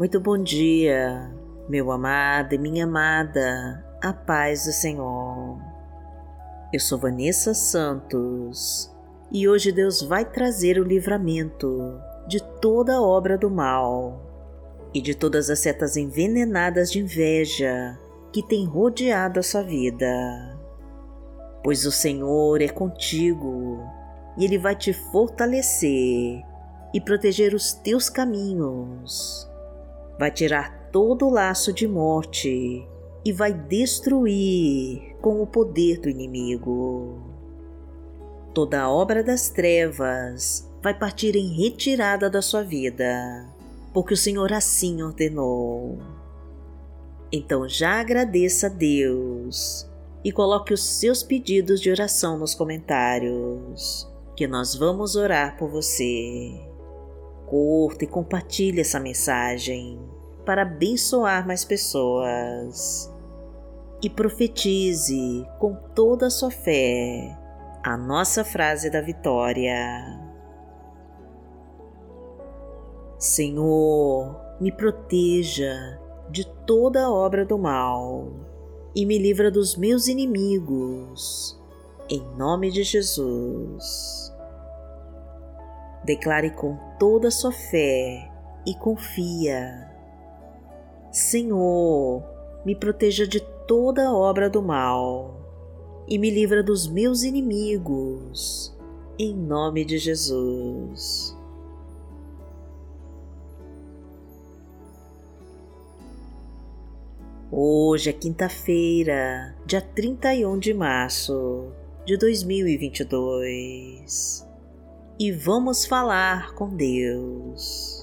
Muito bom dia, meu amado e minha amada, a paz do Senhor. Eu sou Vanessa Santos e hoje Deus vai trazer o livramento de toda obra do mal e de todas as setas envenenadas de inveja que tem rodeado a sua vida. Pois o Senhor é contigo e Ele vai te fortalecer e proteger os teus caminhos vai tirar todo o laço de morte e vai destruir com o poder do inimigo. Toda obra das trevas vai partir em retirada da sua vida, porque o Senhor assim ordenou. Então já agradeça a Deus e coloque os seus pedidos de oração nos comentários, que nós vamos orar por você curta e compartilhe essa mensagem para abençoar mais pessoas. E profetize com toda a sua fé a nossa frase da vitória. Senhor, me proteja de toda obra do mal e me livra dos meus inimigos. Em nome de Jesus. Declare com toda a sua fé e confia. Senhor, me proteja de toda obra do mal e me livra dos meus inimigos, em nome de Jesus. Hoje é quinta-feira, dia 31 de março de 2022 e vamos falar com Deus.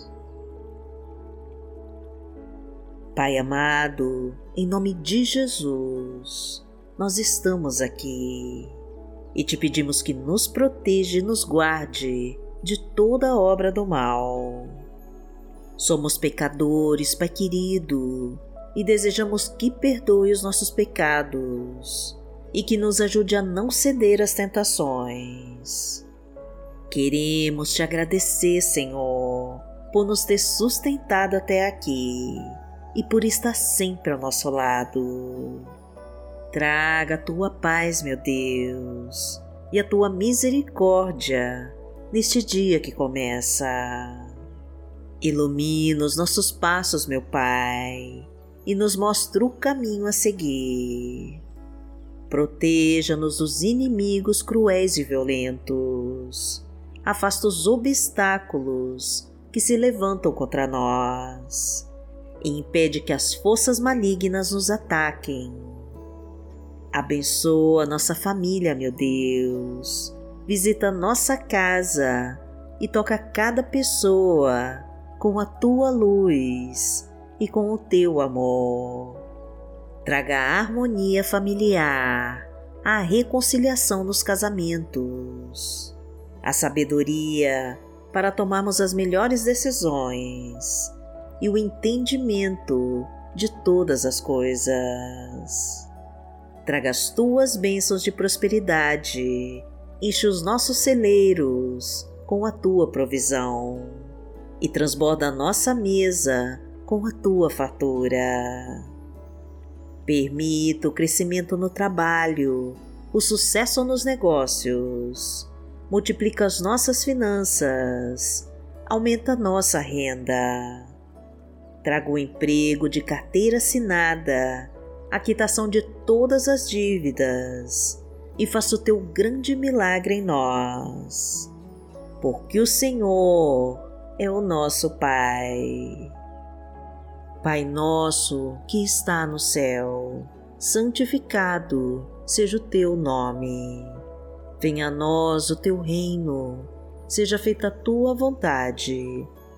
Pai amado, em nome de Jesus, nós estamos aqui e te pedimos que nos proteja e nos guarde de toda obra do mal. Somos pecadores, Pai querido, e desejamos que perdoe os nossos pecados e que nos ajude a não ceder às tentações. Queremos te agradecer, Senhor, por nos ter sustentado até aqui e por estar sempre ao nosso lado. Traga a tua paz, meu Deus, e a tua misericórdia neste dia que começa. Ilumina os nossos passos, meu Pai, e nos mostra o caminho a seguir. Proteja-nos dos inimigos cruéis e violentos afasta os obstáculos que se levantam contra nós e impede que as forças malignas nos ataquem. Abençoa nossa família, meu Deus. Visita nossa casa e toca cada pessoa com a tua luz e com o teu amor. Traga a harmonia familiar, a reconciliação nos casamentos a sabedoria para tomarmos as melhores decisões e o entendimento de todas as coisas. Traga as tuas bênçãos de prosperidade, enche os nossos celeiros com a tua provisão e transborda a nossa mesa com a tua fartura. Permita o crescimento no trabalho, o sucesso nos negócios multiplica as nossas finanças, aumenta nossa renda. Traga o emprego de carteira assinada, a quitação de todas as dívidas e faça o teu grande milagre em nós. Porque o Senhor é o nosso Pai. Pai nosso que está no céu, santificado seja o teu nome Venha a nós o teu reino, seja feita a tua vontade,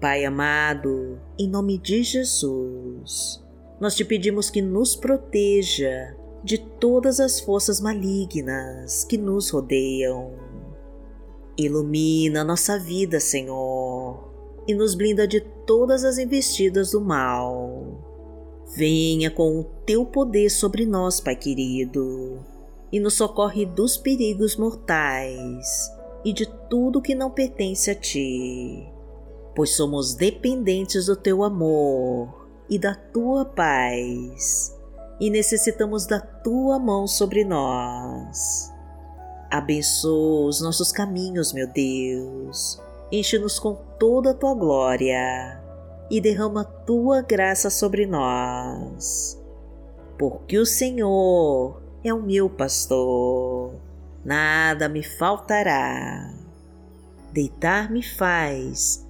Pai amado, em nome de Jesus, nós te pedimos que nos proteja de todas as forças malignas que nos rodeiam. Ilumina nossa vida, Senhor, e nos blinda de todas as investidas do mal. Venha com o teu poder sobre nós, Pai querido, e nos socorre dos perigos mortais e de tudo que não pertence a ti, pois somos dependentes do teu amor e da tua paz, e necessitamos da tua mão sobre nós. Abençoa os nossos caminhos, meu Deus. Enche-nos com toda a tua glória e derrama tua graça sobre nós. Porque o Senhor é o meu pastor, nada me faltará. Deitar-me faz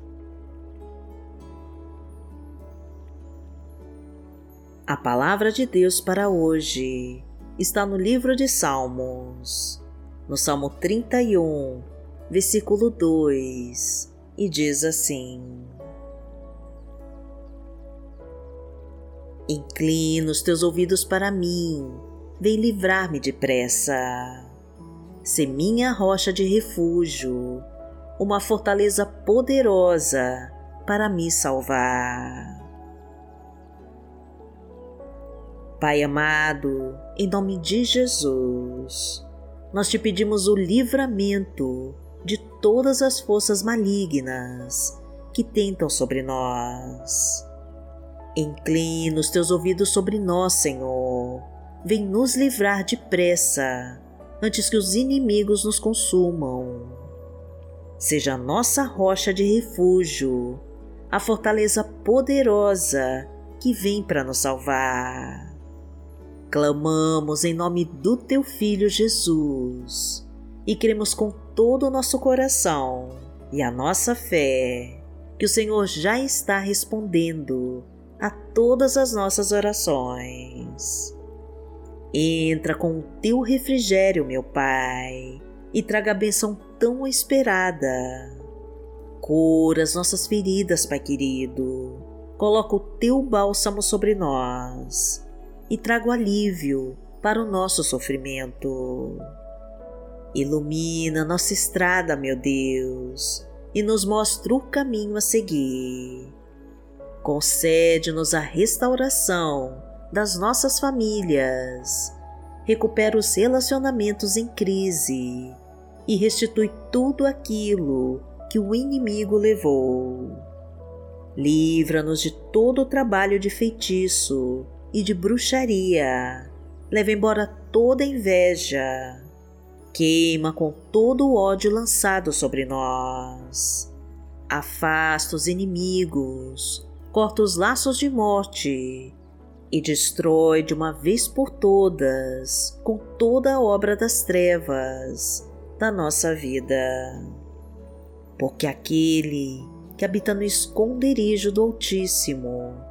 A palavra de Deus para hoje está no livro de Salmos, no Salmo 31, versículo 2, e diz assim: Inclina os teus ouvidos para mim, vem livrar-me depressa. Se minha rocha de refúgio, uma fortaleza poderosa para me salvar. Pai amado, em nome de Jesus, nós te pedimos o livramento de todas as forças malignas que tentam sobre nós. Inclina os teus ouvidos sobre nós, Senhor. Vem nos livrar depressa, antes que os inimigos nos consumam. Seja a nossa rocha de refúgio, a fortaleza poderosa que vem para nos salvar. Clamamos em nome do Teu Filho Jesus e cremos com todo o nosso coração e a nossa fé que o Senhor já está respondendo a todas as nossas orações. Entra com o Teu refrigério, meu Pai, e traga a bênção tão esperada. Cura as nossas feridas, Pai querido. Coloca o Teu bálsamo sobre nós e trago alívio para o nosso sofrimento. Ilumina nossa estrada, meu Deus, e nos mostra o caminho a seguir. Concede-nos a restauração das nossas famílias, recupera os relacionamentos em crise e restitui tudo aquilo que o inimigo levou. Livra-nos de todo o trabalho de feitiço e de bruxaria. Leva embora toda inveja. Queima com todo o ódio lançado sobre nós. Afasta os inimigos, corta os laços de morte e destrói de uma vez por todas com toda a obra das trevas da nossa vida. Porque aquele que habita no esconderijo do Altíssimo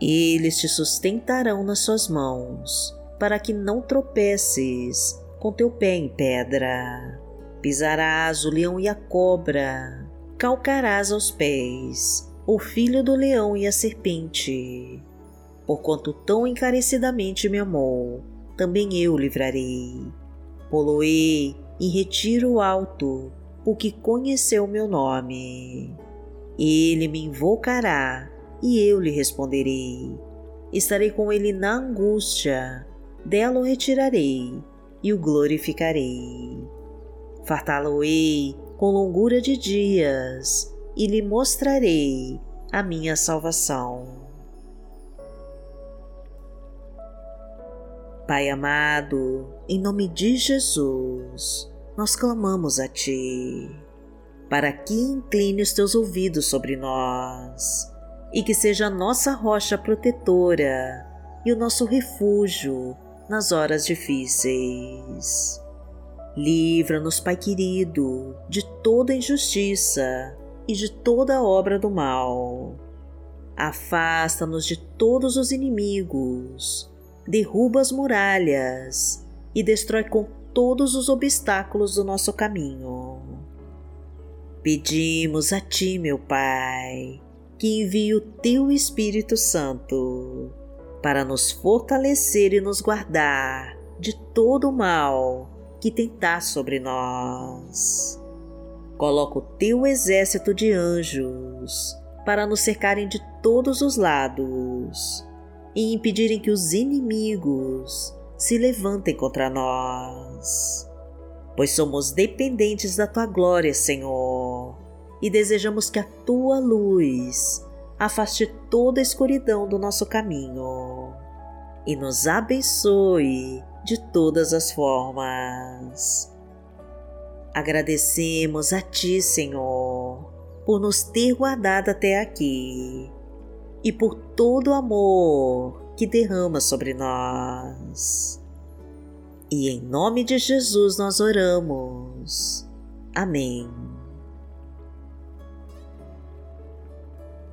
Eles te sustentarão nas suas mãos, para que não tropeces com teu pé em pedra. Pisarás o leão e a cobra, calcarás aos pés o filho do leão e a serpente. Porquanto tão encarecidamente me amou, também eu livrarei Poloei em retiro alto, porque conheceu meu nome. Ele me invocará e eu lhe responderei. Estarei com ele na angústia, dela o retirarei e o glorificarei. Fartá-lo-ei com longura de dias e lhe mostrarei a minha salvação. Pai amado, em nome de Jesus, nós clamamos a Ti, para que incline os Teus ouvidos sobre nós e que seja a nossa rocha protetora e o nosso refúgio nas horas difíceis. Livra-nos, Pai querido, de toda injustiça e de toda obra do mal. Afasta-nos de todos os inimigos derruba as muralhas e destrói com todos os obstáculos do nosso caminho. Pedimos a Ti, meu Pai, que envie o Teu Espírito Santo para nos fortalecer e nos guardar de todo o mal que tentar sobre nós. Coloca o Teu exército de anjos para nos cercarem de todos os lados e impedirem que os inimigos se levantem contra nós. Pois somos dependentes da tua glória, Senhor, e desejamos que a tua luz afaste toda a escuridão do nosso caminho e nos abençoe de todas as formas. Agradecemos a Ti, Senhor, por nos ter guardado até aqui e por todo o amor que derrama sobre nós. E em nome de Jesus nós oramos. Amém.